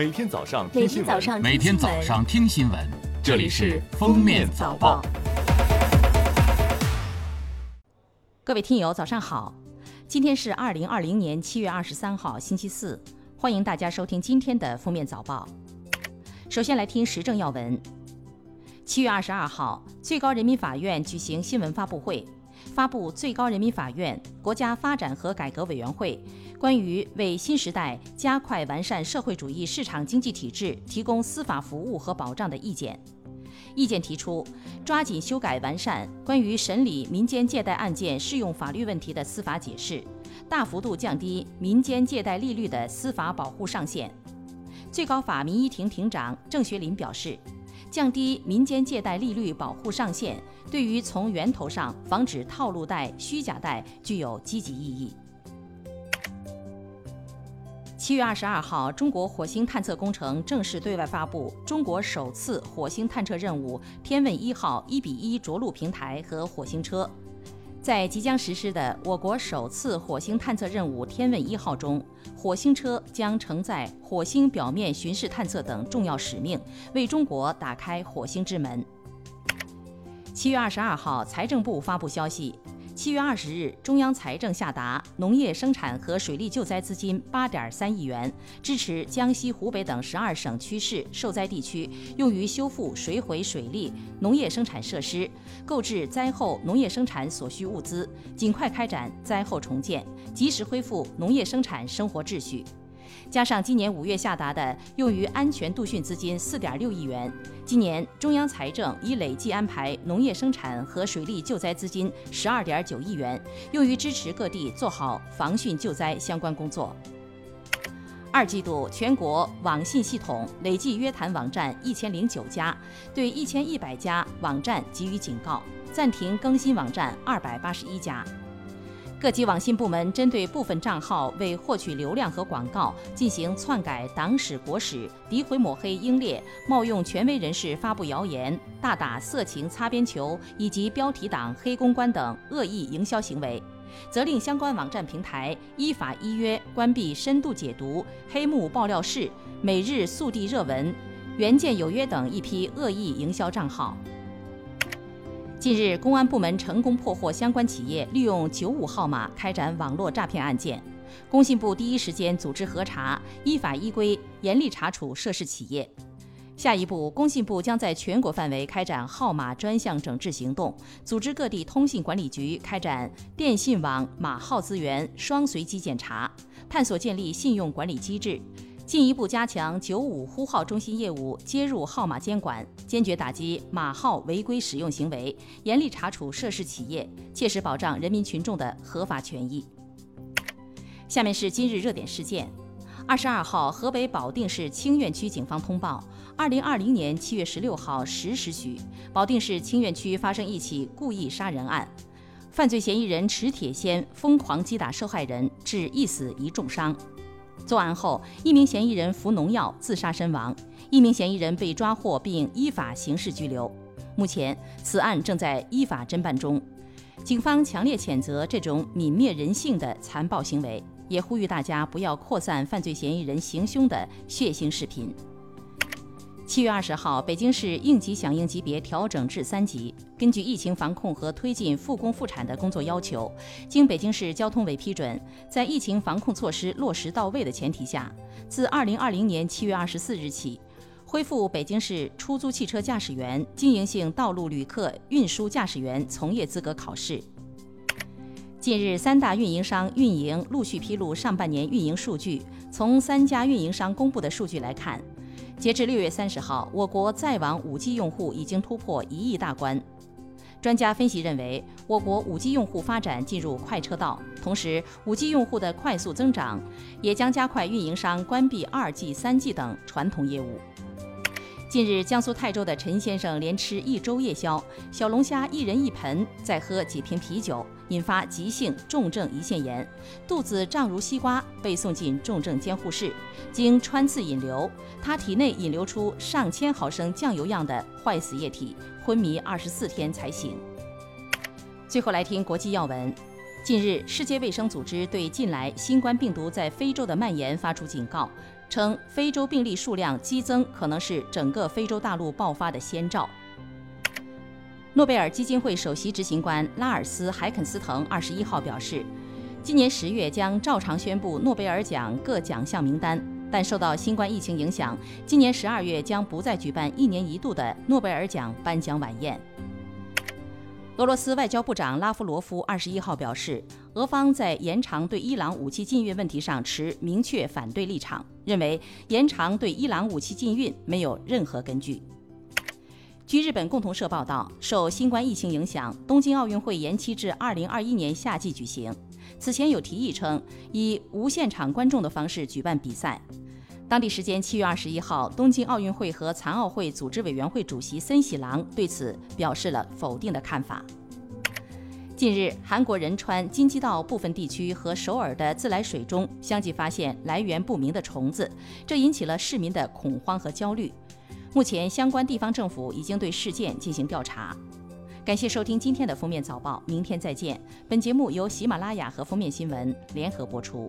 每天早上听新闻，每天早上听新闻，这里是《封面早报》。各位听友，早上好！今天是二零二零年七月二十三号，星期四，欢迎大家收听今天的《封面早报》。首先来听时政要闻。七月二十二号，最高人民法院举行新闻发布会，发布最高人民法院、国家发展和改革委员会关于为新时代加快完善社会主义市场经济体制提供司法服务和保障的意见。意见提出，抓紧修改完善关于审理民间借贷案件适用法律问题的司法解释，大幅度降低民间借贷利率的司法保护上限。最高法民一庭庭长郑学林表示，降低民间借贷利率保护上限，对于从源头上防止套路贷、虚假贷具有积极意义。七月二十二号，中国火星探测工程正式对外发布中国首次火星探测任务“天问一号”一比一着陆平台和火星车。在即将实施的我国首次火星探测任务“天问一号”中，火星车将承载火星表面巡视探测等重要使命，为中国打开火星之门。七月二十二号，财政部发布消息。七月二十日，中央财政下达农业生产和水利救灾资金八点三亿元，支持江西、湖北等十二省区市受灾地区用于修复水毁水利、农业生产设施，购置灾后农业生产所需物资，尽快开展灾后重建，及时恢复农业生产生活秩序。加上今年五月下达的用于安全度汛资金四点六亿元，今年中央财政已累计安排农业生产和水利救灾资金十二点九亿元，用于支持各地做好防汛救灾相关工作。二季度全国网信系统累计约谈网站一千零九家，对一千一百家网站给予警告，暂停更新网站二百八十一家。各级网信部门针对部分账号为获取流量和广告，进行篡改党史国史、诋毁抹黑英烈、冒用权威人士发布谣言、大打色情擦边球以及标题党、黑公关等恶意营销行为，责令相关网站平台依法依约关闭深度解读、黑幕爆料室、每日速递热文、原件有约等一批恶意营销账号。近日，公安部门成功破获相关企业利用九五号码开展网络诈骗案件。工信部第一时间组织核查，依法依规严厉查处涉事企业。下一步，工信部将在全国范围开展号码专项整治行动，组织各地通信管理局开展电信网码号资源双随机检查，探索建立信用管理机制。进一步加强九五呼号中心业务接入号码监管，坚决打击码号违规使用行为，严厉查处涉事企业，切实保障人民群众的合法权益。下面是今日热点事件：二十二号，河北保定市清苑区警方通报，二零二零年七月十六号十时许，保定市清苑区发生一起故意杀人案，犯罪嫌疑人持铁锨疯狂击打受害人，致一死一重伤。作案后，一名嫌疑人服农药自杀身亡，一名嫌疑人被抓获并依法刑事拘留。目前，此案正在依法侦办中。警方强烈谴责这种泯灭人性的残暴行为，也呼吁大家不要扩散犯罪嫌疑人行凶的血腥视频。七月二十号，北京市应急响应级别调整至三级。根据疫情防控和推进复工复产的工作要求，经北京市交通委批准，在疫情防控措施落实到位的前提下，自二零二零年七月二十四日起，恢复北京市出租汽车驾驶员、经营性道路旅客运输驾驶员从业资格考试。近日，三大运营商运营陆续披露上半年运营数据。从三家运营商公布的数据来看，截至六月三十号，我国在网 5G 用户已经突破一亿大关。专家分析认为，我国 5G 用户发展进入快车道，同时 5G 用户的快速增长也将加快运营商关闭 2G、3G 等传统业务。近日，江苏泰州的陈先生连吃一周夜宵，小龙虾一人一盆，再喝几瓶啤酒，引发急性重症胰腺炎，肚子胀如西瓜，被送进重症监护室。经穿刺引流，他体内引流出上千毫升酱油样的坏死液体，昏迷二十四天才醒。最后来听国际要闻。近日，世界卫生组织对近来新冠病毒在非洲的蔓延发出警告，称非洲病例数量激增可能是整个非洲大陆爆发的先兆。诺贝尔基金会首席执行官拉尔斯·海肯斯滕二十一号表示，今年十月将照常宣布诺贝尔奖各奖项名单，但受到新冠疫情影响，今年十二月将不再举办一年一度的诺贝尔奖颁奖晚宴。俄罗斯外交部长拉夫罗夫二十一号表示，俄方在延长对伊朗武器禁运问题上持明确反对立场，认为延长对伊朗武器禁运没有任何根据。据日本共同社报道，受新冠疫情影响，东京奥运会延期至二零二一年夏季举行。此前有提议称以无现场观众的方式举办比赛。当地时间七月二十一号，东京奥运会和残奥会组织委员会主席森喜朗对此表示了否定的看法。近日，韩国仁川、京畿道部分地区和首尔的自来水中相继发现来源不明的虫子，这引起了市民的恐慌和焦虑。目前，相关地方政府已经对事件进行调查。感谢收听今天的封面早报，明天再见。本节目由喜马拉雅和封面新闻联合播出。